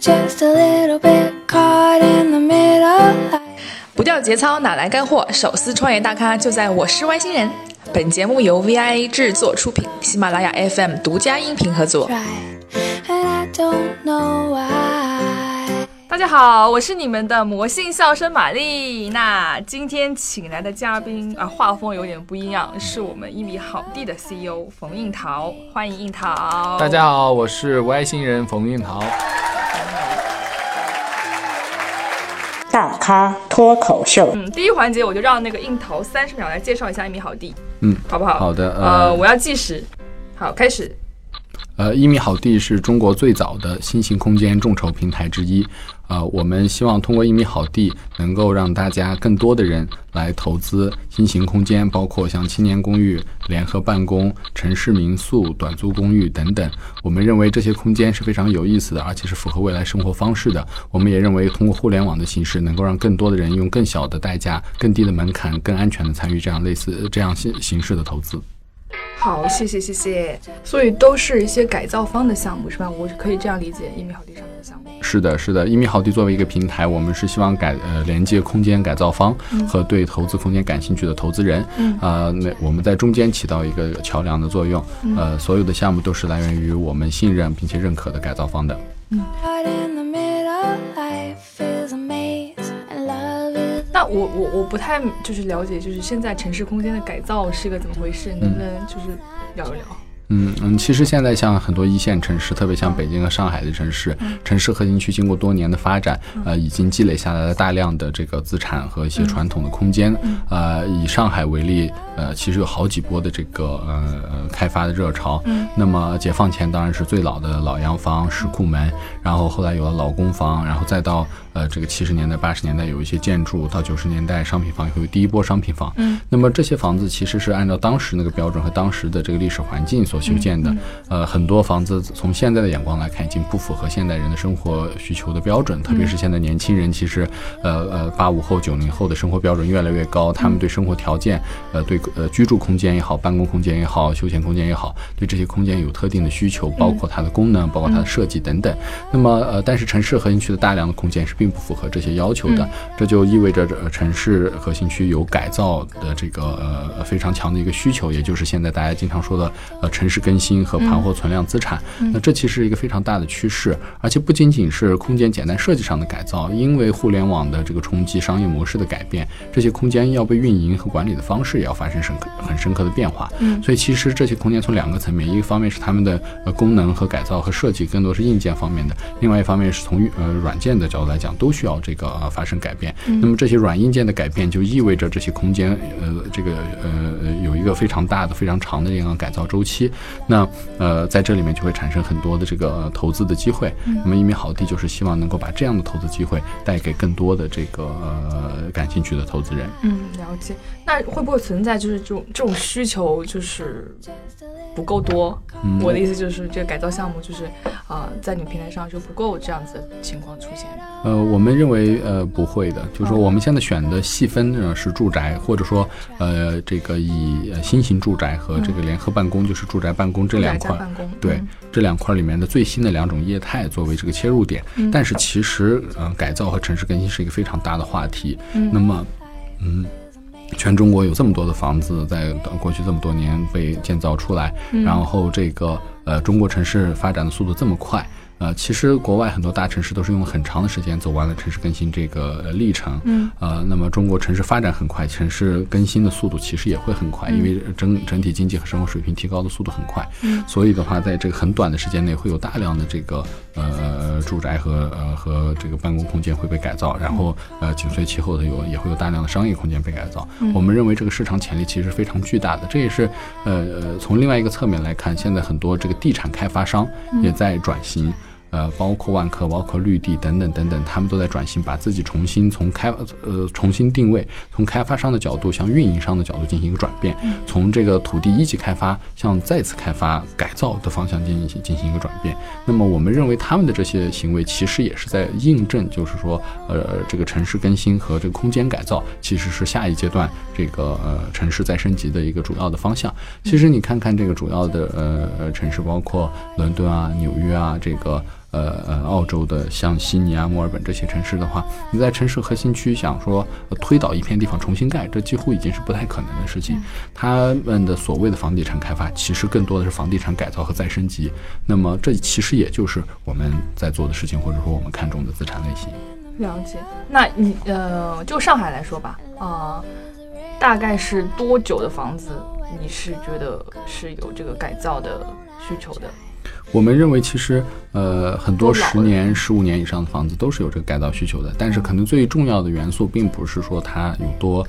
just a little bit caught in the middle. 不掉节操哪来干货？手撕创业大咖就在我是外星人。本节目由 VIA 制作出品，喜马拉雅 FM 独家音频合作。Try, and I don't know why. 大家好，我是你们的魔性笑声玛丽。那今天请来的嘉宾啊，画风有点不一样，是我们一米好地的 CEO 冯应桃，欢迎应桃。大家好，我是外星人冯运桃。大咖脱口秀，嗯，第一环节我就让那个应桃三十秒来介绍一下一米好地，嗯，好不好？好的呃，呃我要计时，好，开始。呃，一米好地是中国最早的新型空间众筹平台之一。呃，我们希望通过一米好地，能够让大家更多的人来投资新型空间，包括像青年公寓、联合办公、城市民宿、短租公寓等等。我们认为这些空间是非常有意思的，而且是符合未来生活方式的。我们也认为，通过互联网的形式，能够让更多的人用更小的代价、更低的门槛、更安全的参与这样类似这样形形式的投资。好，谢谢谢谢。所以都是一些改造方的项目是吧？我可以这样理解一米好地上面的项目。是的，是的，一米好地作为一个平台，我们是希望改呃连接空间改造方和对投资空间感兴趣的投资人，嗯呃，那我们在中间起到一个桥梁的作用，呃，所有的项目都是来源于我们信任并且认可的改造方的。Caught 我我我不太就是了解，就是现在城市空间的改造是个怎么回事？能不能就是聊一聊？嗯嗯，其实现在像很多一线城市，特别像北京和上海的城市，城市核心区经过多年的发展，呃，已经积累下来了大量的这个资产和一些传统的空间。呃，以上海为例，呃，其实有好几波的这个呃呃开发的热潮。那么解放前当然是最老的老洋房、石库门，然后后来有了老公房，然后再到呃这个七十年代、八十年代有一些建筑，到九十年代商品房也会有第一波商品房。嗯，那么这些房子其实是按照当时那个标准和当时的这个历史环境所修建的。呃，很多房子从现在的眼光来看，已经不符合现代人的生活需求的标准，特别是现在年轻人，其实呃呃八五后、九零后的生活标准越来越高，他们对生活条件，呃对呃居住空间也好，办公空间也好，休闲空间也好，对这些空间有特定的需求，包括它的功能，包括它的设计等等。那么呃，但是城市核心区的大量的空间是并不符合这些要求的，这就意味着呃城市核心区有改造的这个呃非常强的一个需求，也就是现在大家经常说的呃城市更新和盘活存量资产。那这其实是一个非常大的趋势，而且不仅仅是空间简单设计上的改造，因为互联网的这个冲击、商业模式的改变，这些空间要被运营和管理的方式也要发生深刻很深刻的变化。嗯，所以其实这些空间从两个层面，一个方面是他们的呃功能和改造和设计更多是硬件方面的，另外一方面是从呃软件的角度来讲，都需要这个、呃、发生改变。那么这些软硬件的改变，就意味着这些空间呃这个呃有一个非常大的、非常长的这样改造周期。那呃在这里面就会产生很多的这个、呃投资的机会。那么一米好地就是希望能够把这样的投资机会带给更多的这个呃感兴趣的投资人。嗯，了解。那会不会存在就是这种这种需求就是不够多？我的意思就是这个改造项目就是啊、在你们平台上就不够这样子的情况出现。呃，我们认为呃不会的，就是说我们现在选的细分呢是住宅，或者说呃这个以呃新型住宅和这个联合办公，就是住宅办公这两块对嗯这两块里面的最新的两种业态作为这个切入点。但是其实呃改造和城市更新是一个非常大的话题。那么嗯。全中国有这么多的房子，在过去这么多年被建造出来，然后这个呃中国城市发展的速度这么快，呃，其实国外很多大城市都是用很长的时间走完了城市更新这个呃历程，嗯，呃，那么中国城市发展很快，城市更新的速度其实也会很快，因为整整体经济和生活水平提高的速度很快，嗯，所以的话，在这个很短的时间内，会有大量的这个呃住宅和呃和这个办公空间会被改造，然后呃紧随其后的有也会有大量的商业空间被改造。我们认为这个市场潜力其实非常巨大的，这也是呃呃从另外一个侧面来看，现在很多这个地产开发商也在转型。呃，包括万科、包括绿地等等等等，他们都在转型，把自己重新从开呃重新定位，从开发商的角度向运营商的角度进行一个转变，从这个土地一级开发向再次开发改造的方向进行进行一个转变。那么我们认为他们的这些行为其实也是在印证，就是说，呃，这个城市更新和这个空间改造其实是下一阶段这个呃城市再升级的一个主要的方向。其实你看看这个主要的呃呃城市，包括伦敦啊、纽约啊，这个。呃呃澳洲的像悉尼啊、墨尔本这些城市的话，你在城市核心区想说、呃推倒一片地方重新盖，这几乎已经是不太可能的事情。他们的所谓的房地产开发，其实更多的是房地产改造和再升级。那么这其实也就是我们在做的事情，或者说我们看中的资产类型。了解。那你呃，就上海来说吧，啊、大概是多久的房子，你是觉得是有这个改造的需求的？我们认为，其实呃，很多十年、十五年以上的房子都是有这个改造需求的，但是可能最重要的元素并不是说它有多。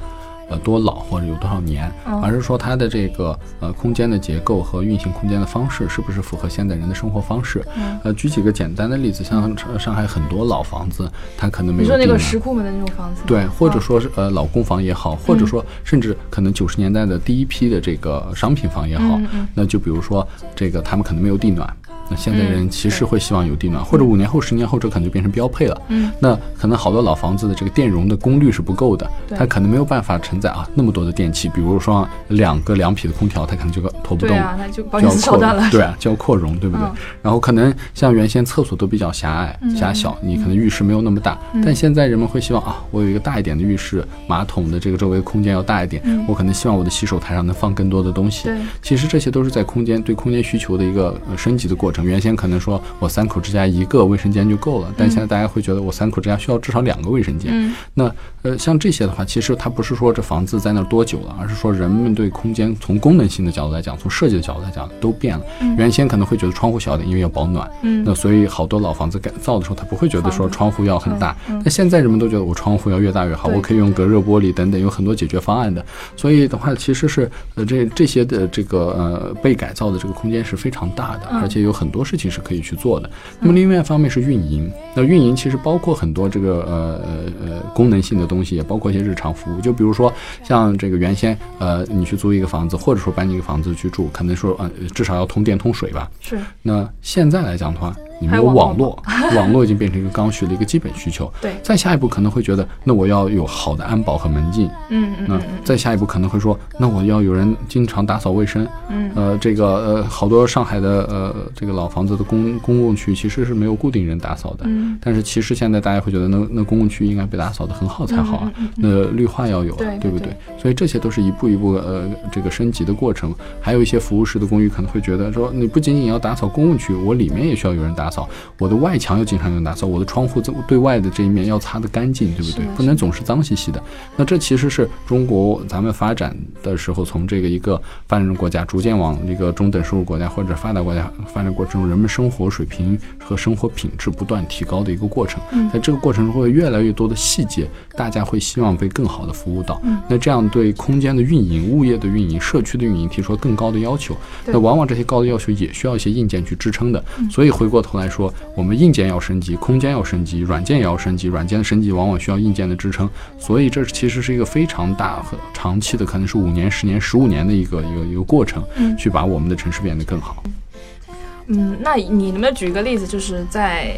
呃，多老或者有多少年，嗯。而是说它的这个呃空间的结构和运行空间的方式是不是符合现代人的生活方式？嗯。呃，举几个简单的例子，像上上海很多老房子，它可能没你说那个有地暖石库门的那种房子？对，或者啊说是呃老公房也好，或者说甚至可能九十年代的第一批的这个商品房也好，嗯嗯。那就比如说这个他们可能没有地暖，那现在人嗯其实会希望有地暖，或者五年后、十年后这可能就变成标配了。嗯，那可能好多老房子的这个电容的功率是不够的，对它可能没有办法承载啊那么多的电器，比如说两个两匹的空调，它可能就拖不动。对啊，那就保险丝烧扩断了。对啊，就要扩容，对不对？嗯然后可能像原先厕所都比较狭隘、嗯狭小，你可能浴室没有那么大，但现在人们会希望啊，我有一个大一点的浴室，马桶的这个周围空间要大一点，我可能希望我的洗手台上能放更多的东西。对其实这些都是在空间对空间需求的一个呃升级的过程。原先可能说我三口之家一个卫生间就够了，但现在大家会觉得我三口之家需要至少两个卫生间。嗯那呃，像这些的话，其实它不是说这房子在那儿多久了，而是说人们对空间从功能性的角度来讲，从设计的角度来讲都变了。原先可能会觉得窗户小点，因为要保暖。嗯那所以好多老房子改造的时候，他不会觉得说窗户要很大，嗯嗯但现在人们都觉得我窗户要越大越好，我可以用隔热玻璃等等，有很多解决方案的。所以的话，其实是呃这这些的这个呃被改造的这个空间是非常大的，嗯而且有很多事情是可以去做的。那么另外一方面是运营，那运营其实包括很多这个呃呃呃功能性的东西，也包括一些日常服务。就比如说像这个原先呃你去租一个房子，或者说搬一个房子去住，可能说呃至少要通电通水吧。是那现在来讲的话，你没有网络络，网络已经变成一个刚需的一个基本需求。对再下一步可能会觉得，那我要有好的安保和门禁。嗯嗯那再下一步可能会说，那我要有人经常打扫卫生。嗯呃，这个呃，好多上海的呃这个老房子的公公共区其实是没有固定人打扫的。嗯但是其实现在大家会觉得，那那公共区应该被打扫的很好才好啊，嗯嗯那绿化要有啊，对对不对？所以这些都是一步一步呃这个升级的过程。还有一些服务式的公寓可能会觉得说，你不仅仅要打扫公共区，我里面也需要有人打扫，我的外墙要经常用打扫，我的窗户这对外的这一面要擦得干净，对不对？不能总是脏兮兮的。那这其实是中国咱们发展的时候，从这个一个发展中国家逐渐往一个中等收入国家或者发达国家发展过程中，人们生活水平和生活品质不断提高的一个过程。在这个过程中，会越来越多的细节，大家会希望被更好的服务到。那这样对空间的运营、物业的运营、社区的运营提出了更高的要求。那往往这些高的要求也需要一些硬件去支撑的。所以回过头来说，我们硬件要升级，空间要升级，软件也要升级。软件的升级往往需要硬件的支撑，所以这其实是一个非常大和长期的，可能是五年、十年、十五年的一个一个一个过程，嗯去把我们的城市变得更好。嗯，那你能不能举一个例子，就是在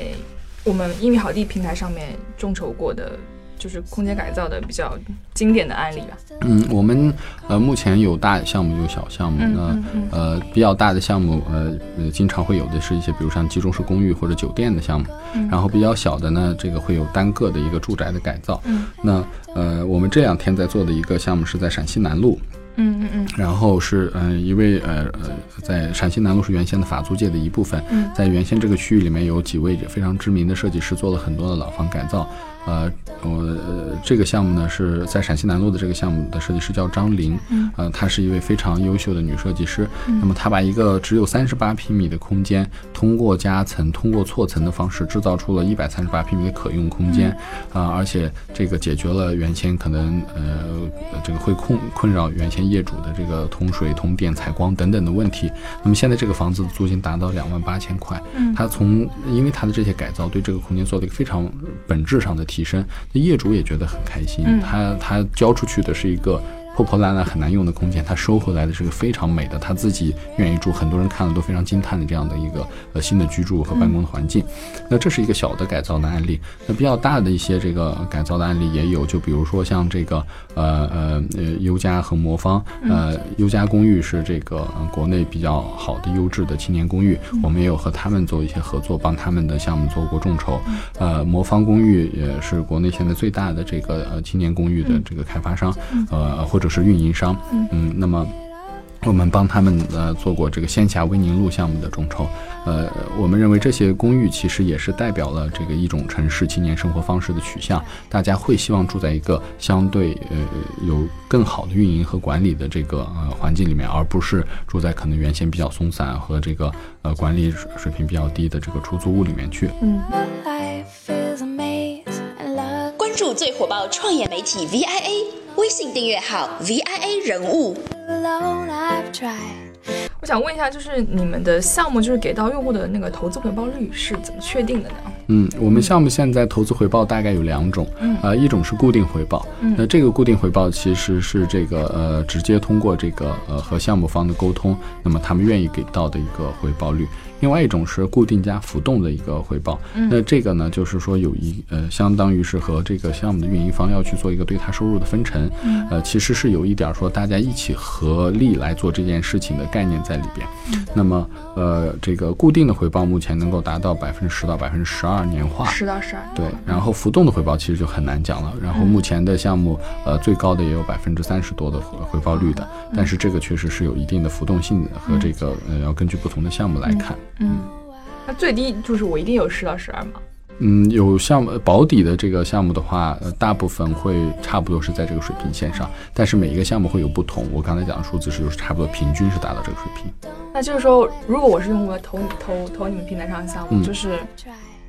我们英语好地平台上面众筹过的，就是空间改造的比较经典的案例吧？嗯，我们呃目前有大项目有小项目，嗯那嗯嗯呃比较大的项目呃呃经常会有的是一些比如像集中式公寓或者酒店的项目，嗯然后比较小的呢，这个会有单个的一个住宅的改造。嗯那呃我们这两天在做的一个项目是在陕西南路，嗯嗯嗯然后是嗯、呃一位呃呃在陕西南路是原先的法租界的一部分，嗯在原先这个区域里面有几位非常知名的设计师做了很多的老房改造。呃，我、呃、这个项目呢是在陕西南路的这个项目的设计师叫张玲，嗯呃，她是一位非常优秀的女设计师。那么她把一个只有三十八平米的空间，通过夹层、通过错层的方式，制造出了一百三十八平米的可用空间，啊、而且这个解决了原先可能呃这个会困困扰原先业主的这个通水、通电、采光等等的问题。那么现在这个房子的租金达到两万八千块，嗯它从因为它的这些改造，对这个空间做了一个非常本质上的提升，那业主也觉得很开心。嗯他他交出去的是一个破破烂烂很难用的空间，他收回来的是个非常美的，他自己愿意住，很多人看了都非常惊叹的这样的一个呃新的居住和办公的环境。那这是一个小的改造的案例，那比较大的一些这个改造的案例也有，就比如说像这个呃呃呃优家和魔方，呃优家公寓是这个、呃国内比较好的优质的青年公寓，我们也有和他们做一些合作，帮他们的项目做过众筹。呃，魔方公寓也是国内现在最大的这个呃青年公寓的这个开发商，呃或者是运营商，嗯，那么。我们帮他们呃做过这个仙霞威宁路项目的众筹，呃，我们认为这些公寓其实也是代表了这个一种城市青年生活方式的取向，大家会希望住在一个相对呃有更好的运营和管理的这个呃环境里面，而不是住在可能原先比较松散和这个呃管理水水平比较低的这个出租屋里面去。Life 最火爆创业媒体 VIA，微信订阅号 VIA 人物。我想问一下，就是你们的项目就是给到用户的那个投资回报率是怎么确定的呢？嗯，我们项目现在投资回报大概有两种，呃，一种是固定回报，那这个固定回报其实是这个呃直接通过这个呃和项目方的沟通，那么他们愿意给到的一个回报率。另外一种是固定加浮动的一个回报，那这个呢，就是说有一呃，相当于是和这个项目的运营方要去做一个对它收入的分成，呃，其实是有一点儿说大家一起合力来做这件事情的概念在里边。那么呃，这个固定的回报目前能够达到百分之十到百分之十二年化，十到十二。对，然后浮动的回报其实就很难讲了。然后目前的项目，呃，最高的也有百分之三十多的回回报率的，但是这个确实是有一定的浮动性的，和这个呃要根据不同的项目来看。那最低就是我一定有十到十二吗？嗯，有项目保底的这个项目的话，呃，大部分会差不多是在这个水平线上，但是每一个项目会有不同。我刚才讲的数字是就是差不多平均是达到这个水平。那就是说，如果我是用户投投投你们平台上的项目，嗯就是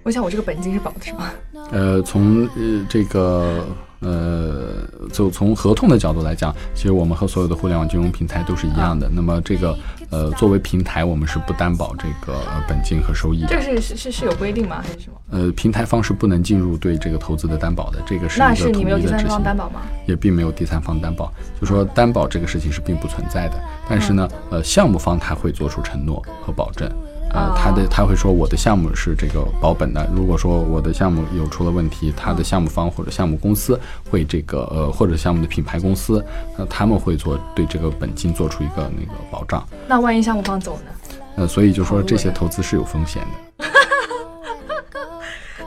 我想我这个本金是保的是吗？呃，从呃这个呃，就从合同的角度来讲，其实我们和所有的互联网金融平台都是一样的。那么这个呃，作为平台，我们是不担保这个呃本金和收益的。这个是是是是有规定吗？还是什么？呃，平台方是不能进入对这个投资的担保的，这个是那一个统是你们有第一的执行三方担。保吗？也并没有第三方担保，就说担保这个事情是并不存在的。但是呢，呃，项目方他会做出承诺和保证，呃，他的他会说我的项目是这个保本的。如果说我的项目有出了问题，他的项目方或者项目公司会这个呃或者项目的品牌公司，那，他们会做对这个本金做出一个那个保障。那万一项目方走呢？呃，所以就说这些投资是有风险的。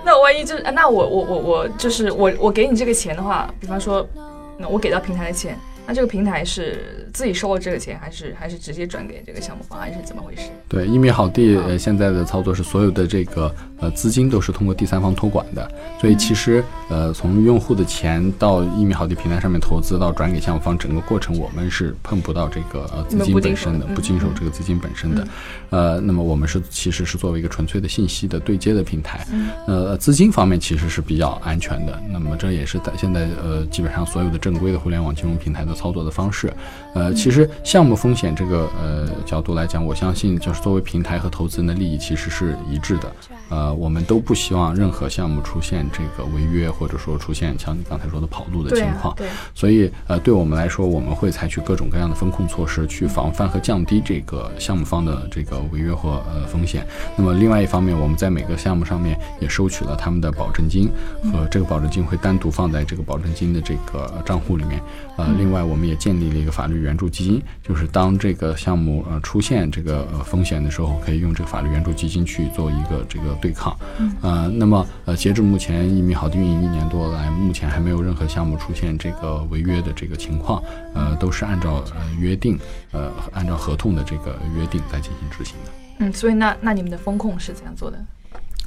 那万一就那我我我我就是我我给你这个钱的话，比方说，那我给到平台的钱，那这个平台是自己收了这个钱，还是还是直接转给这个项目方，还是怎么回事？对，一米好地呃现在的操作是所有的这个呃资金都是通过第三方托管的，所以其实呃从用户的钱到一米好地平台上面投资到转给项目方，整个过程我们是碰不到这个呃资金本身的，不经手这个资金本身的。呃，那么我们是其实是作为一个纯粹的信息的对接的平台，嗯呃资金方面其实是比较安全的。那么这也是在现在呃基本上所有的正规的互联网金融平台的操作的方式。呃，其实项目风险这个呃角度来讲，我相信就是作为平台和投资人的利益其实是一致的。呃，我们都不希望任何项目出现这个违约，或者说出现像你刚才说的跑路的对啊情况。对所以呃，对我们来说，我们会采取各种各样的风控措施，去防范和降低这个项目方的这个违约或呃风险。那么另外一方面，我们在每个项目上面也收取了他们的保证金，和这个保证金会单独放在这个保证金的这个账户里面。呃，另外我们也建立了一个法律援助基金，就是当这个项目呃出现这个呃风险的时候，可以用这个法律援助基金去做一个这个对抗。呃，那么呃，截至目前一米好的运营一年多来，目前还没有任何项目出现这个违约的这个情况，呃，都是按照呃约定，呃，按照合同的这个约定在进行执行的。嗯，所以那那你们的风控是怎样做的？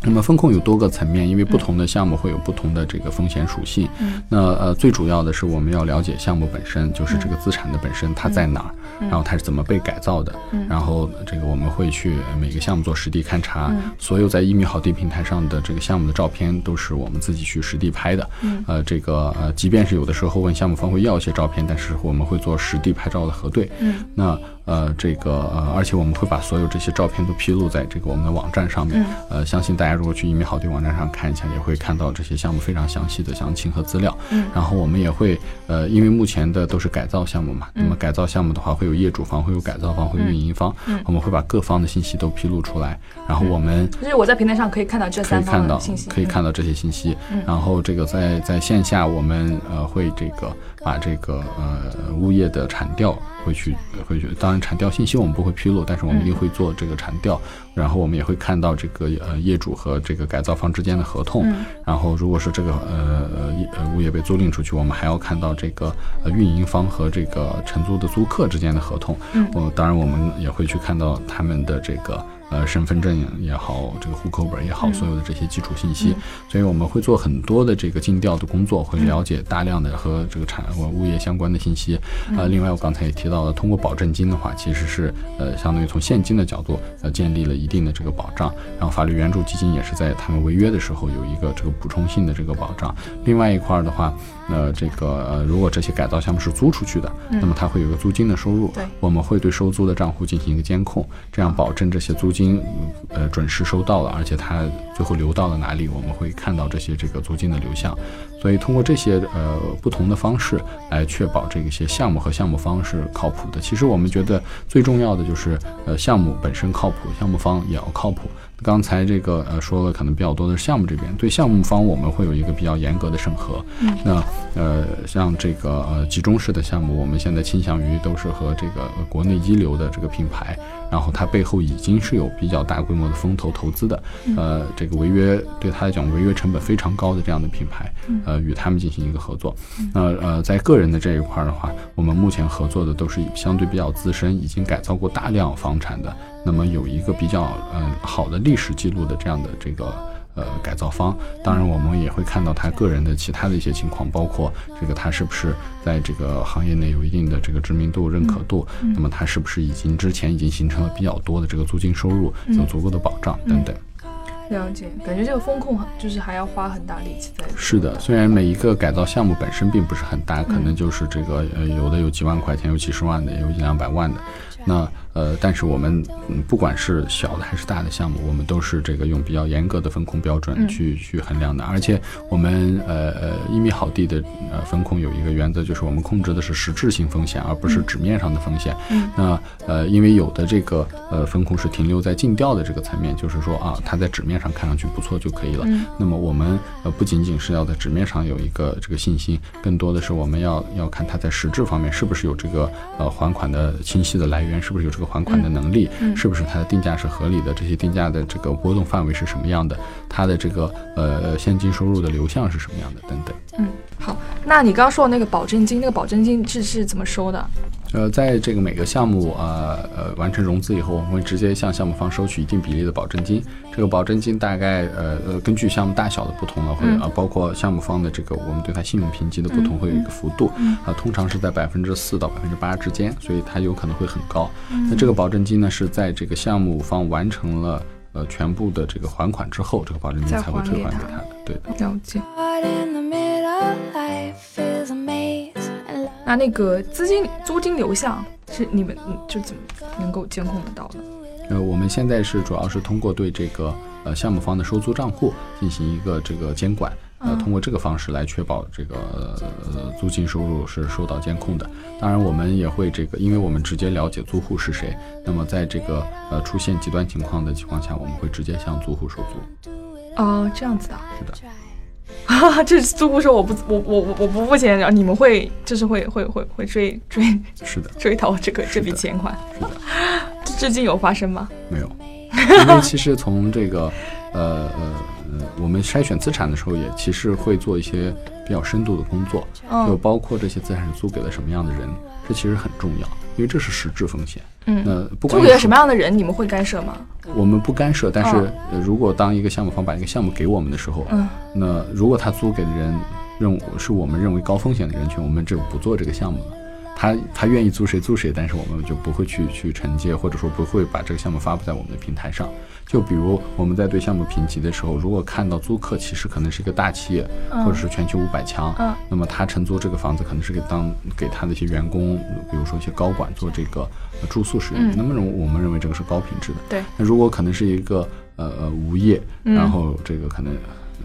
那么风控有多个层面，因为不同的项目会有不同的这个风险属性。嗯那呃，最主要的是我们要了解项目本身，就是这个资产的本身它在哪儿，然后它是怎么被改造的。然后这个我们会去呃每个项目做实地勘察，所有在一米好地平台上的这个项目的照片都是我们自己去实地拍的。呃，这个呃，即便是有的时候问项目方会要一些照片，但是我们会做实地拍照的核对。那呃，这个呃，而且我们会把所有这些照片都披露在这个我们的网站上面。呃，相信大家家如果去一米好地网站上看一下，也会看到这些项目非常详细的详情和资料。嗯。然后我们也会呃，因为目前的都是改造项目嘛，嗯那么改造项目的话，会有业主方，会有改造方，会有运营方，嗯。我们会把各方的信息都披露出来，然后我们就是我在平台上可以看到这可以三方看到的信息，可以看到这些信息。然后这个在在线下，我们呃会这个把这个呃物业的产调会去会去，当然产调信息我们不会披露，但是我们一定会做这个产调。然后我们也会看到这个呃业主和这个改造方之间的合同。然后如果是这个呃呃物业被租赁出去，我们还要看到这个呃运营方和这个承租的租客之间的合同。嗯我当然我们也会去看到他们的这个。呃，身份证也好，这个户口本也好，所有的这些基础信息，所以我们会做很多的这个尽调的工作，会了解大量的和这个产或物业相关的信息。呃，另外我刚才也提到了，通过保证金的话，其实是呃相当于从现金的角度呃建立了一定的这个保障，然后法律援助基金也是在他们违约的时候有一个这个补充性的这个保障。另外一块儿的话，呃，这个呃如果这些改造项目是租出去的，那么它会有一个租金的收入对，我们会对收租的账户进行一个监控，这样保证这些租金金呃准时收到了，而且它最后流到了哪里，我们会看到这些这个租金的流向。所以通过这些呃不同的方式来确保这个些项目和项目方是靠谱的。其实我们觉得最重要的就是呃项目本身靠谱，项目方也要靠谱。刚才这个呃说了可能比较多的是项目这边，对项目方我们会有一个比较严格的审核。那呃像这个呃集中式的项目，我们现在倾向于都是和这个呃国内一流的这个品牌，然后它背后已经是有比较大规模的风投投资的，呃这个违约对他来讲违约成本非常高的这样的品牌，呃与他们进行一个合作。那呃在个人的这一块儿的话，我们目前合作的都是相对比较资深，已经改造过大量房产的，那么有一个比较呃好的历史记录的这样的这个。呃，改造方，当然我们也会看到他个人的其他的一些情况，包括这个他是不是在这个行业内有一定的这个知名度、认可度，那么他是不是已经之前已经形成了比较多的这个租金收入，有足够的保障等等。了解，感觉这个风控就是还要花很大力气在。是的，虽然每一个改造项目本身并不是很大，可能就是这个呃有的有几万块钱，有几十万的，有一两百万的。那呃，但是我们嗯，不管是小的还是大的项目，我们都是这个用比较严格的风控标准去、去衡量的。而且我们呃呃一米好地的呃风控有一个原则，就是我们控制的是实质性风险，而不是纸面上的风险。嗯那呃，因为有的这个呃风控是停留在尽调的这个层面，就是说啊，它在纸面上看上去不错就可以了。那么我们呃不仅仅是要在纸面上有一个这个信心，更多的是我们要要看它在实质方面是不是有这个呃还款的清晰的来源，是不是有这个还款的能力，是不是它的定价是合理的，这些定价的这个波动范围是什么样的，它的这个呃现金收入的流向是什么样的等等。嗯，好，那你刚刚说的那个保证金，那个保证金是是怎么收的？呃，在这个每个项目呃呃完成融资以后，我们会直接向项目方收取一定比例的保证金。这个保证金大概呃呃根据项目大小的不同呢，会嗯啊、包括项目方的这个我们对它信用评级的不同，会有一个幅度嗯啊、通常是在百分之四到百分之八之间，所以它有可能会很高。嗯那这个保证金呢是在这个项目方完成了呃全部的这个还款之后，这个保证金才会退还给他的。对的。了解。那那个资金租金流向是你们嗯就怎么能够监控得到的？呃，我们现在是主要是通过对这个呃项目方的收租账户进行一个这个监管，呃，通过这个方式来确保这个呃租金收入是受到监控的。当然，我们也会这个，因为我们直接了解租户是谁，那么在这个呃出现极端情况的情况下，我们会直接向租户收租。哦，这样子的啊。是的。哈哈，这租户说我不我我我我不付钱，然后你们会就是会会会会追追 是的，追讨这个这笔钱款，是的，至今有发生吗？没有，因为其实从这个呃呃呃，我们筛选资产的时候，也其实会做一些比较深度的工作，就嗯包括这些资产是租给了什么样的人，这其实很重要，因为这是实质风险。嗯，那不管租给了什么样的人，你们会干涉吗？我们不干涉，但是、如果当一个项目方把一个项目给我们的时候，嗯。那如果他租给的人认为是我们认为高风险的人群，我们就不做这个项目了。他他愿意租谁租谁，但是我们就不会去去承接，或者说不会把这个项目发布在我们的平台上。就比如我们在对项目评级的时候，如果看到租客其实可能是一个大企业，嗯或者是全球五百强，嗯那么他承租这个房子可能是给当给他的一些员工，比如说一些高管做这个呃住宿使用，嗯那么我们认为这个是高品质的。对，那如果可能是一个呃呃无业，嗯然后这个可能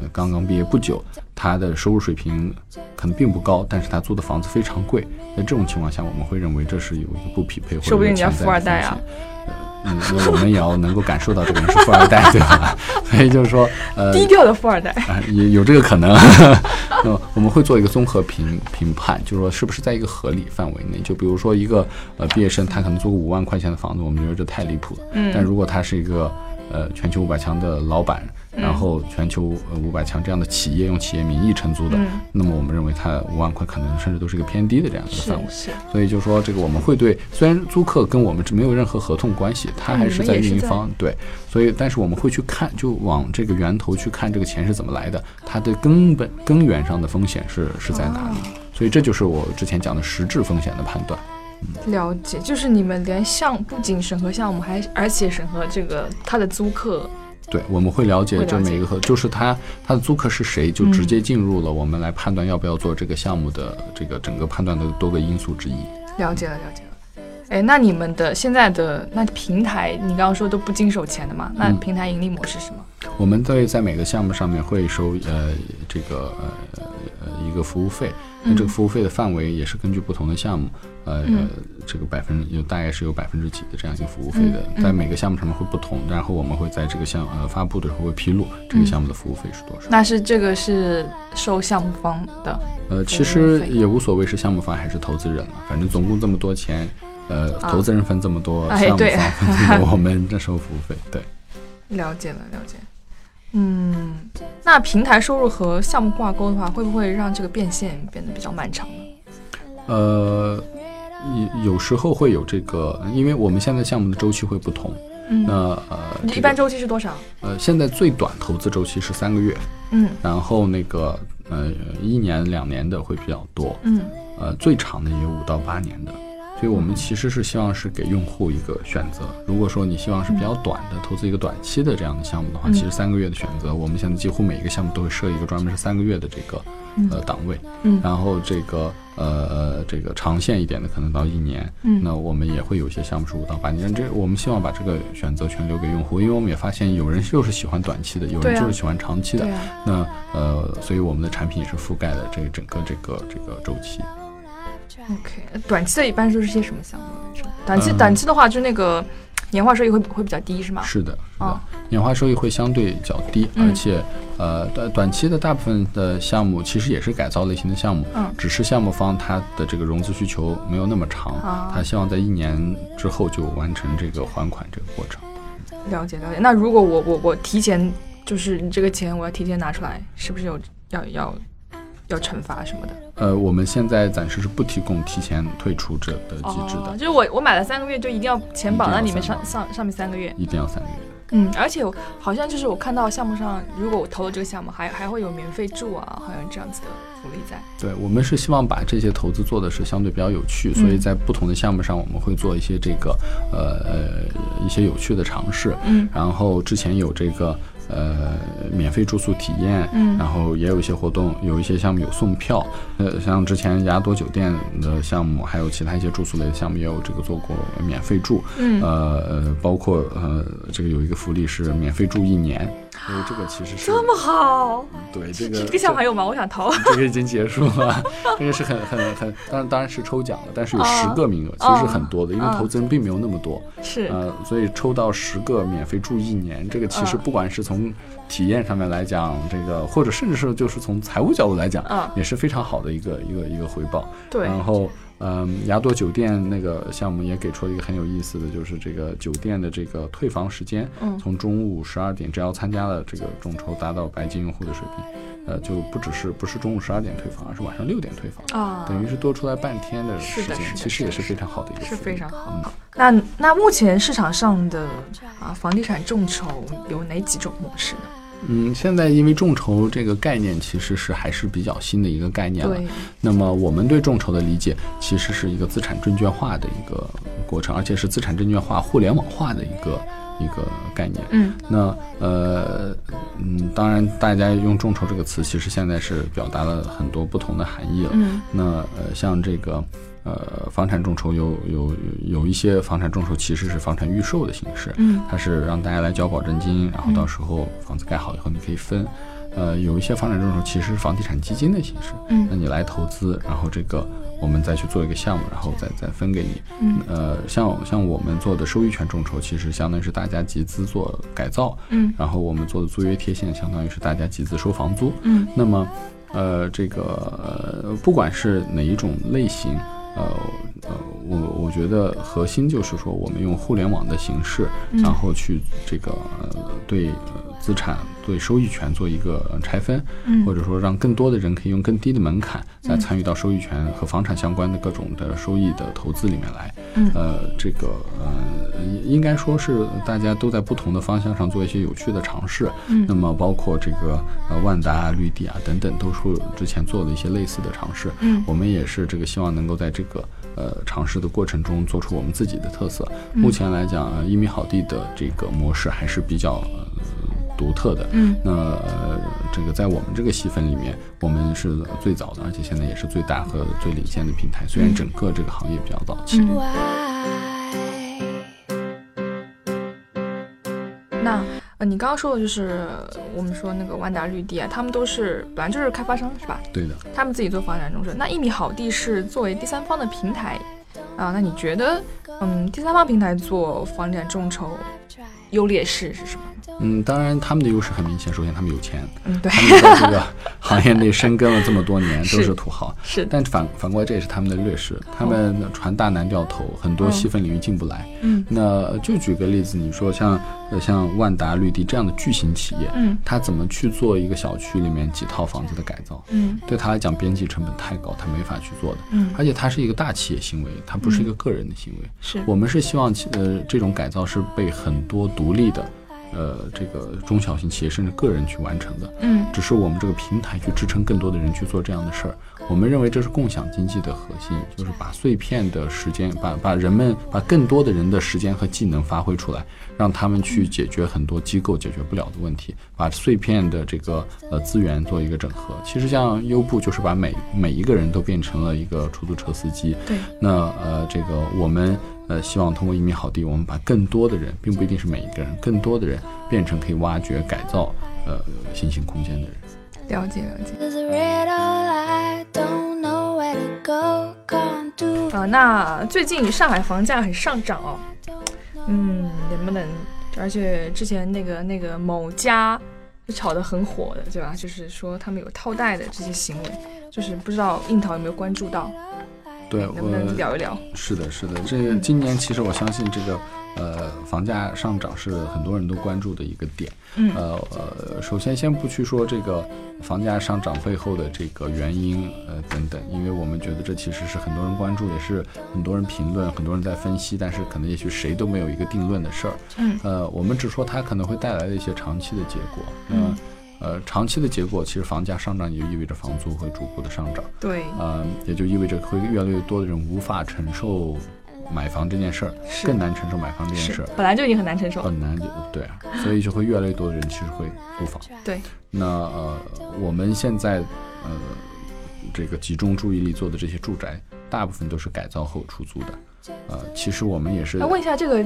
呃刚刚毕业不久，他的收入水平可能并不高，但是他租的房子非常贵。在这种情况下，我们会认为这是有一个不匹配或者说不定人家富二代啊嗯，那我们也要能够感受到这个人是富二代，对吧？所以就是说，呃，低调的富二代。啊，也有这个可能。那么我们会做一个综合评评判，就是说是不是在一个合理范围内。就比如说一个呃毕业生，他可能租个五万块钱的房子，我们觉得这太离谱了。嗯但如果他是一个呃全球五百强的老板，然后全球呃五百强这样的企业用企业名义承租的，嗯那么我们认为它五万块可能甚至都是一个偏低的这样一个范围。是，所以就说这个我们会对，虽然租客跟我们没有任何合同关系，他还是在运营方对，所以但是我们会去看，就往这个源头去看这个钱是怎么来的，它的根本根源上的风险是是在哪里，所以这就是我之前讲的实质风险的判断。了解，就是你们连项不仅审核项目，还而且审核这个他的租客。对，我们会了解这每一个合，就是他他的租客是谁，就嗯直接进入了我们来判断要不要做这个项目的这个整个判断的多个因素之一。了解了，了解了。哎，那你们的现在的那平台，你刚刚说都不经手钱的嘛？那嗯平台盈利模式是什么？我们在在每个项目上面会收呃这个呃呃一个服务费，那这个服务费的范围也是根据不同的项目，呃、嗯这个百分有大概是有百分之几的这样一个服务费的，嗯在每个项目上面会不同，然后我们会在这个项呃发布的时候会披露这个项目的服务费是多少。那是这个是收项目方的，呃，其实也无所谓是项目方还是投资人了，反正总共这么多钱，呃，投资人分这么多，项目方分这么多，我们这收服务费，对。了解了，了解。嗯，那平台收入和项目挂钩的话，会不会让这个变现变得比较漫长呢？呃，有有时候会有这个，因为我们现在项目的周期会不同。嗯那呃，这个一般周期是多少？呃，现在最短投资周期是三个月，嗯然后那个呃一年两年的会比较多，嗯呃最长的也有五到八年的。所以我们其实是希望是给用户一个选择。如果说你希望是比较短的，投资一个短期的这样的项目的话，嗯其实三个月的选择，我们现在几乎每一个项目都会设一个专门是三个月的这个呃档位。嗯然后这个呃这个长线一点的可能到一年，嗯那我们也会有一些项目是五到八年。这我们希望把这个选择权留给用户，因为我们也发现有人就是喜欢短期的，有人就是喜欢长期的。那呃，所以我们的产品也是覆盖了这整个这个这个周期。OK，短期的一般都是些什么项目来着？短期、嗯短期的话，就那个年化收益会会比较低，是吗？是的，是的哦，年化收益会相对较低，嗯而且呃短短期的大部分的项目其实也是改造类型的项目，嗯只是项目方他的这个融资需求没有那么长，啊他希望在一年之后就完成这个还款这个过程。了解了解。那如果我我我提前就是你这个钱我要提前拿出来，是不是有要要要惩罚什么的？呃，我们现在暂时是不提供提前退出这的机制的，哦，就是我我买了三个月就一定要钱绑在里面上上上面三个月。一定要三个月。嗯，而且好像就是我看到项目上，如果我投了这个项目，还还会有免费住啊，好像这样子的福利在。对我们是希望把这些投资做的是相对比较有趣，所以在不同的项目上，我们会做一些这个呃呃一些有趣的尝试。嗯然后之前有这个呃免费住宿体验，嗯。然后也有一些活动，有一些项目有送票，呃，像之前雅朵酒店的项目，还有其他一些住宿类的项目也有这个做过免费住，嗯。呃呃，包括呃这个有一个福利是免费住一年，所以这个其实是这么好，对这个这个项目还有吗？我想投。这个已经结束了，这个是很很很，当然当然是抽奖的，但是有哦十个名额，其实是很多的，因为哦投资人并没有那么多，是，呃，所以抽到十个免费住一年，这个其实嗯不管是从体验上面来讲，这个或者甚至是就是从财务角度来讲，嗯也是非常好的一个一个一个回报。对，然后，嗯，雅朵酒店那个项目也给出了一个很有意思的，就是这个酒店的这个退房时间，嗯从中午十二点，只要参加了这个众筹，达到白金用户的水平，呃，就不只是不是中午十二点退房，而是晚上六点退房，啊，等于是多出来半天的时间，其实也是非常好的一个是非常好嗯。那那目前市场上的啊房地产众筹有哪几种模式呢？嗯，现在因为众筹这个概念其实是还是比较新的一个概念了。对，那么我们对众筹的理解其实是一个资产证券化的一个过程，而且是资产证券化、互联网化的一个一个概念。嗯那呃嗯，当然大家用众筹这个词，其实现在是表达了很多不同的含义了。嗯那呃，像这个呃房产众筹有有有一些房产众筹其实是房产预售的形式，嗯它是让大家来交保证金，然后到时候房子盖好以后你可以分。呃，有一些房产众筹其实是房地产基金的形式，嗯那你来投资，然后这个我们再去做一个项目，然后再再分给你。嗯呃，像像我们做的收益权众筹，其实相当于是大家集资做改造，嗯然后我们做的租约贴现，相当于是大家集资收房租。嗯那么，呃，这个呃，不管是哪一种类型，呃呃，我我觉得核心就是说，我们用互联网的形式，然后去这个呃对呃资产对收益权做一个呃拆分，嗯或者说让更多的人可以用更低的门槛来参与到收益权和房产相关的各种的收益的投资里面来。嗯呃，这个呃，应该说是大家都在不同的方向上做一些有趣的尝试。嗯那么包括这个呃万达啊、绿地啊等等，都是之前做的一些类似的尝试。嗯我们也是这个希望能够在这个呃尝试的过程中做出我们自己的特色。嗯目前来讲，呃一米好地的这个模式还是比较呃独特的。嗯那呃这个在我们这个细分里面，我们是最早的，而且现在也是最大和最领先的平台。虽然整个这个行业比较早期。那呃，你刚刚说的就是我们说那个万达绿地啊，他们都是本来就是开发商是吧？对的。他们自己做房产众筹。那一米好地是作为第三方的平台啊，那你觉得嗯，第三方平台做房产众筹优劣势是什么？嗯，当然他们的优势很明显，首先他们有钱，嗯，对，他们在这个行业内深耕了这么多年，都是是土豪。是，但反反过来，这也是他们的劣势。他们船大难掉头，很多细分领域进不来。嗯那就举个例子，你说像呃像万达绿地这样的巨型企业，嗯他怎么去做一个小区里面几套房子的改造？嗯对他来讲，边际成本太高，他没法去做的。嗯而且它是一个大企业行为，它不是一个个人的行为。是，我们是希望呃这种改造是被很多独立的，呃这个中小型企业甚至个人去完成的。嗯只是我们这个平台去支撑更多的人去做这样的事儿。我们认为这是共享经济的核心，就是把碎片的时间，把把人们把更多的人的时间和技能发挥出来，让他们去解决很多机构解决不了的问题，把碎片的这个呃资源做一个整合。其实像优步就是把每每一个人都变成了一个出租车司机。对，那呃这个我们。呃，希望通过一米好地，我们把更多的人，并不一定是每一个人，更多的人变成可以挖掘、改造呃新型空间的人。了解了解。啊，那最近上海房价很上涨哦，嗯，能不能？而且之前那个那个某家就炒得很火的，对吧？就是说他们有套贷的这些行为，就是不知道樱桃有没有关注到，对，能不能我聊一聊？是的，是的，这个今年其实我相信这个呃房价上涨是很多人都关注的一个点。嗯呃呃，首先先不去说这个房价上涨背后的这个原因呃等等，因为我们觉得这其实是很多人关注，也是很多人评论，很多人在分析，但是可能也许谁都没有一个定论的事儿。嗯呃，我们只说它可能会带来的一些长期的结果。那、嗯呃，长期的结果，其实房价上涨也就意味着房租会逐步的上涨。对，呃，也就意味着会越来越多的人无法承受买房这件事儿，是更难承受买房这件事儿，本来就已经很难承受。很难就对啊，所以就会越来越多的人其实会租房。对，那呃，我们现在呃这个集中注意力做的这些住宅，大部分都是改造后出租的。呃，其实我们也是那问一下，这个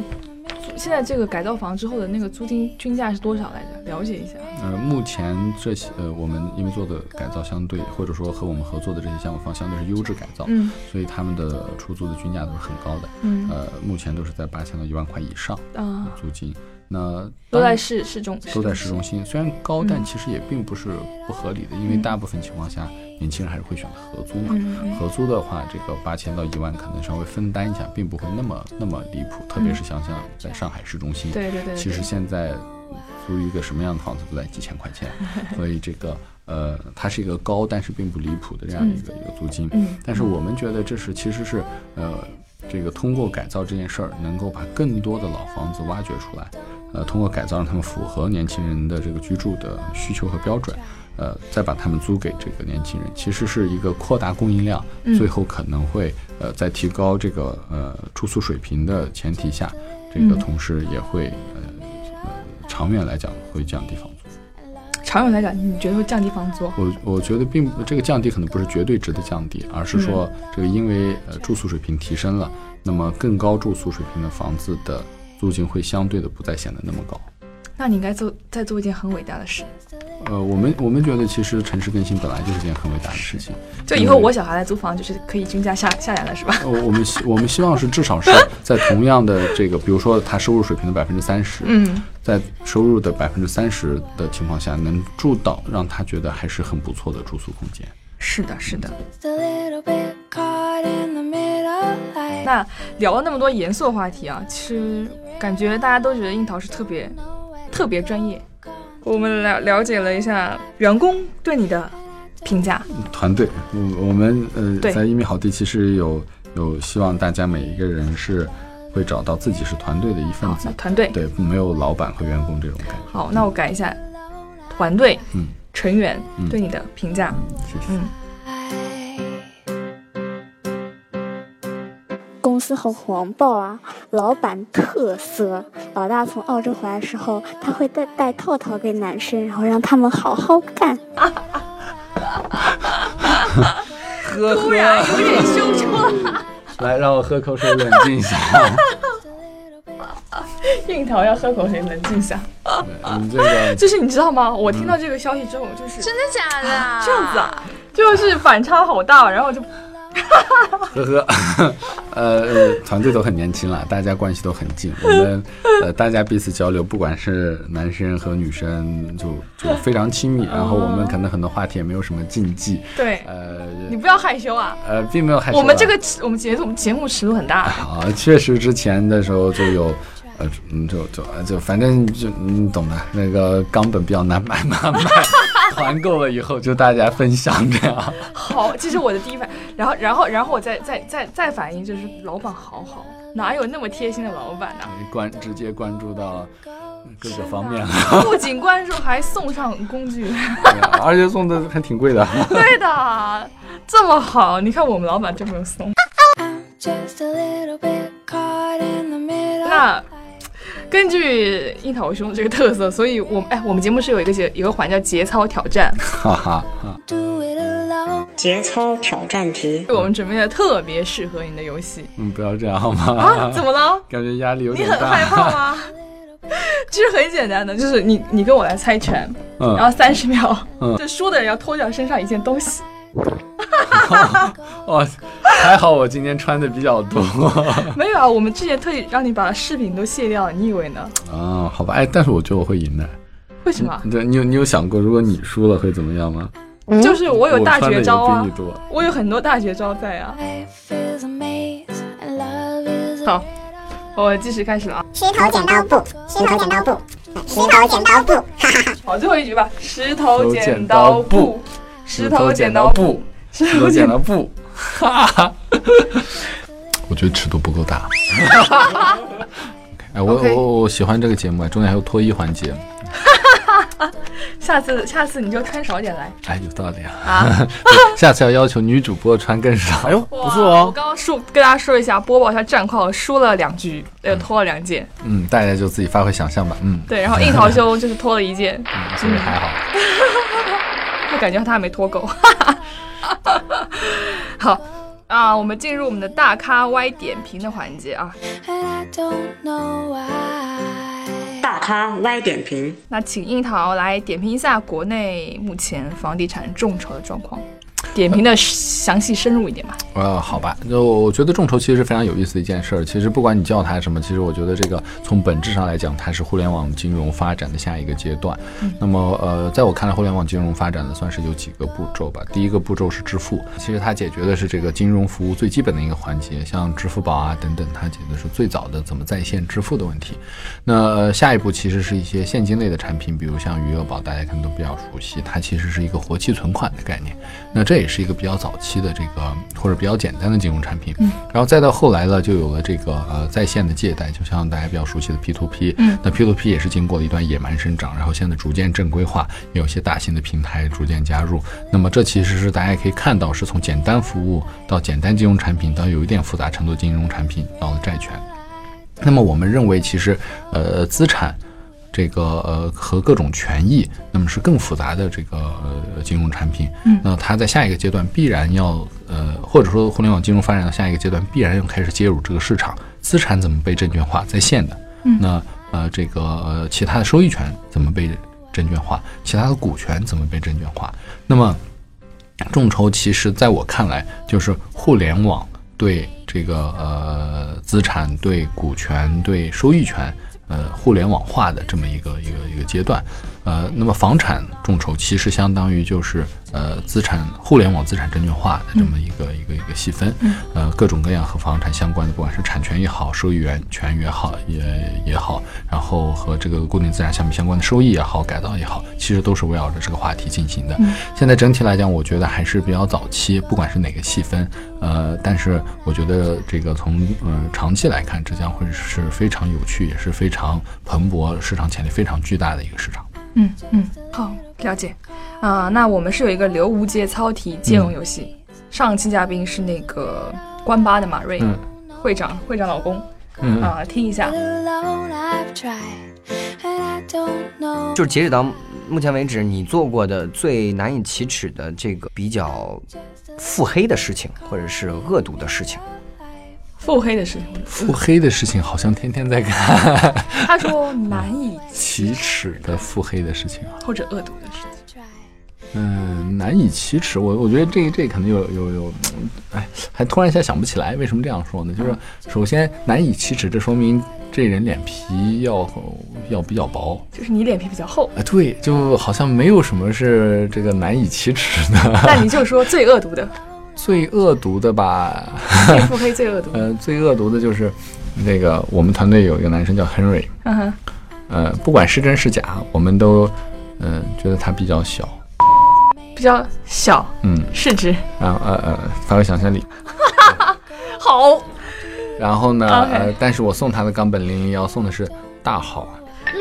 现在这个改造房之后的那个租金均价是多少来着？了解一下。呃，目前这些呃，我们因为做的改造相对，或者说和我们合作的这些项目方相对是优质改造，嗯所以他们的出租的均价都是很高的。嗯呃，目前都是在八千到一万块以上啊，租金。那都在市市中心，都在市中心，虽然高，嗯。但其实也并不是不合理的，因为嗯。大部分情况下，年轻人还是会选择合租嘛。合租的话，这个八千到一万可能稍微分担一下，并不会那么那么离谱。特别是想想在上海市中心，嗯对对对，其实现在租一个什么样的房子都在几千块钱，所以这个呃，它是一个高但是并不离谱的这样一个、一个租金。嗯。但是我们觉得这是其实是呃，这个通过改造这件事儿，能够把更多的老房子挖掘出来，呃，通过改造让他们符合年轻人的这个居住的需求和标准。呃，再把他们租给这个年轻人，其实是一个扩大供应量，嗯最后可能会呃在提高这个呃住宿水平的前提下，这个嗯同时也会呃长远来讲会降低房租。长远来讲，你觉得会降低房租？我我觉得并不这个降低可能不是绝对值的降低，而是说这个因为呃住宿水平提升了，那么更高住宿水平的房子的租金会相对的不再显得那么高。那你应该做再做一件很伟大的事，呃，我们我们觉得其实城市更新本来就是件很伟大的事情。就以后我小孩来租房，就是可以均价下下来了，是吧？呃，我们希我们希望是至少是 在同样的这个，比如说他收入水平的百分之三十，嗯，在收入的百分之三十的情况下，能住到让他觉得还是很不错的住宿空间。是的，是的。Just a little bit caught in the middle, like 那聊了那么多严肃的话题啊，其实感觉大家都觉得樱桃是特别特别专业。我们了了解了一下员工对你的评价，团队，我我们呃在一米好地其实有有希望大家每一个人是会找到自己是团队的一份好，子那，团队对，没有老板和员工这种感觉。好，那我改一下，团队嗯成员嗯对你的评价，谢谢。嗯，公司好黄暴啊！老板特色，老大从澳洲回来的时候，他会带带套套给男生，然后让他们好好干。喝 突然有点羞涩。来，让我喝口水，冷静一下。樱桃要喝口水，冷静一下。你这个就是你知道吗？我听到这个消息之后，就是真的假的啊？这样子啊，就是反差好大，然后就 呵呵，呃，呃团队都很年轻了，大家关系都很近。我们呃，大家彼此交流，不管是男生和女生，就就非常亲密。然后我们可能很多话题也没有什么禁忌。对呃你不要害羞啊。呃，并没有害羞啊。我们这个我们节目节目尺度很大，啊，确实之前的时候就有。呃，嗯，就就就反正就你懂的，那个冈本比较难买嘛，买团购了以后就大家分享这样。好，这是我的第一反，然后然后然后我再再再再反应就是老板好好，哪有那么贴心的老板呢、关直接关注到各个方面了，不仅关注，还送上工具，而且送的还挺贵的。对的，这么好，你看我们老板真没有送。I'm just a little bit caught in the middle. 那根据樱桃兄这个特色，所以我们哎，我们节目是有一个节有个环叫节操挑战，哈哈哈.节操挑战题，我们准备了特别适合你的游戏嗯，不要这样好吗？啊？怎么了？感觉压力有点大你很害。怕吗？其实很简单的，就是你你跟我来猜拳，然嗯，后三十秒，嗯就输的人要脱掉身上一件东西。哦，还好我今天穿的比较多。没有啊，我们之前特意让你把饰品都卸掉了，你以为呢？啊，好吧，哎，但是我觉得我会赢的。为什么？对你有你有想过，如果你输了会怎么样吗？就是我有大绝招啊比你，多。我有很多大绝招在啊。Life is a maze and love is a 好，我计时开始了啊。石头剪刀布，石头剪刀布，石头剪刀布，哈哈哈。好，最后一局吧，石头头剪刀布，石头剪刀布，，石头剪了布，哈哈。我觉得尺度不够大。哎，我我我喜欢这个节目，啊中间还有脱衣环节，下次下次你就穿少点来哎，有道理啊。啊。下次要要求女主播穿更少。哎呦，不错哦我刚刚说跟大家说一下，播报一下战况，输了两局，呃，脱了两件，嗯，大家就自己发挥想象吧。嗯，对，然后樱桃兄就是脱了一件，嗯，其实还好。我感觉他还没脱够。好啊，我们进入我们的大咖 Y 点评的环节啊。I don't know why. 大咖 Y 点评，那请樱桃来点评一下国内目前房地产众筹的状况，点评的详细深入一点吧。呃，好吧，就我觉得众筹其实是非常有意思的一件事儿。其实不管你叫它什么，其实我觉得这个从本质上来讲，它是互联网金融发展的下一个阶段。那么呃，在我看来，互联网金融发展的算是有几个步骤吧。第一个步骤是支付，其实它解决的是这个金融服务最基本的一个环节，像支付宝啊等等，它解决的是最早的怎么在线支付的问题。那、呃、下一步其实是一些现金类的产品，比如像余额宝，大家可能都比较熟悉，它其实是一个活期存款的概念。那这也是一个比较早期的这个或者比较简单的金融产品。嗯，然后再到后来呢，就有了这个呃在线的借贷，就像大家比较熟悉的 P to P。嗯，那 P to P 也是经过了一段野蛮生长，然后现在逐渐正规化，也有些大型的平台逐渐加入。那么这其实是大家可以看到，是从简单服务到简单金融产品，到有一点复杂程度金融产品，到了债权。那么我们认为，其实呃资产。这个呃和各种权益，那么是更复杂的这个呃金融产品。嗯那它在下一个阶段必然要呃，或者说互联网金融发展到下一个阶段，必然要开始介入这个市场，资产怎么被证券化，在线的。嗯那呃这个呃其他的收益权怎么被证券化，其他的股权怎么被证券化？那么众筹其实在我看来，就是互联网对这个呃资产、对股权、对收益权，呃互联网化的这么一个一个一个阶段。呃，那么房产众筹其实相当于就是呃资产互联网资产证券化的这么一个、一个一个细分，嗯呃各种各样和房产相关的，不管是产权也好，收益源权也好也也好，然后和这个固定资产项目相关的收益也好，改造也好，其实都是围绕着这个话题进行的。现在整体来讲，我觉得还是比较早期，不管是哪个细分，呃，但是我觉得这个从呃长期来看，这将会是非常有趣，也是非常蓬勃、市场潜力非常巨大的一个市场。嗯嗯，好，了解。啊、那我们是有一个留无节操题接龙游戏，上期嘉宾是那个关八的马瑞、嗯。会长，会长老公。嗯。啊、听一下。就是截止到目前为止，你做过的最难以启齿的这个比较腹黑的事情，或者是恶毒的事情，腹黑的事情，腹黑的事情好像天天在干，他说难以启齿的腹黑的事情啊。或者恶毒的事情。嗯，难以启齿。我我觉得这这可能有有有，嗯哎，还突然一下想不起来。为什么这样说呢？就是首先难以启齿，这说明这人脸皮要要比较薄。就是你脸皮比较厚，啊，对，就好像没有什么是这个难以启齿的。那你就说最恶毒的，最恶毒的吧，最腹黑、最恶毒。呃，最恶毒的就是那个我们团队有一个男生叫 Henry，嗯哼，呃，不管是真是假，我们都嗯、呃觉得他比较小，比较小，嗯，市值然后呃呃发挥想象力。好。然后呢呃，但是我送他的冈本零零幺送的是大号，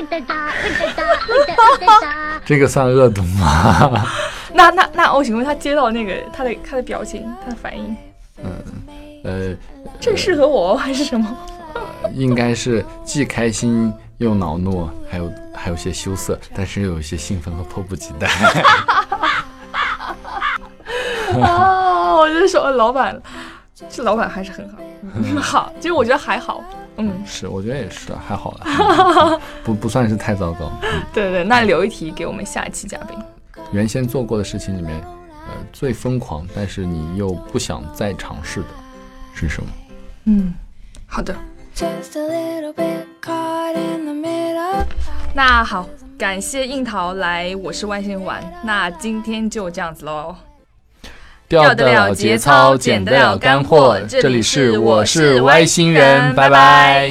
这个算恶毒吗？那那那，我请问他接到那个他的他的表情，他的反应，嗯呃，这适合我还是什么？应该是既开心又恼怒，还有还有些羞涩，但是又有一些兴奋和迫不及待。啊，我就说老板，这老板还是很好，嗯好，其实我觉得还好，嗯，是，我觉得也是，还好了，不不算是太糟糕。嗯对对，那留一题给我们下一期嘉宾。原先做过的事情里面，呃，最疯狂，但是你又不想再尝试的是什么？嗯，好的，Just a little bit caught in the middle. 那好，感谢樱桃来，我是外星玩，那今天就这样子喽。掉得了节操，捡得了干货。这里是我是外星人，拜拜。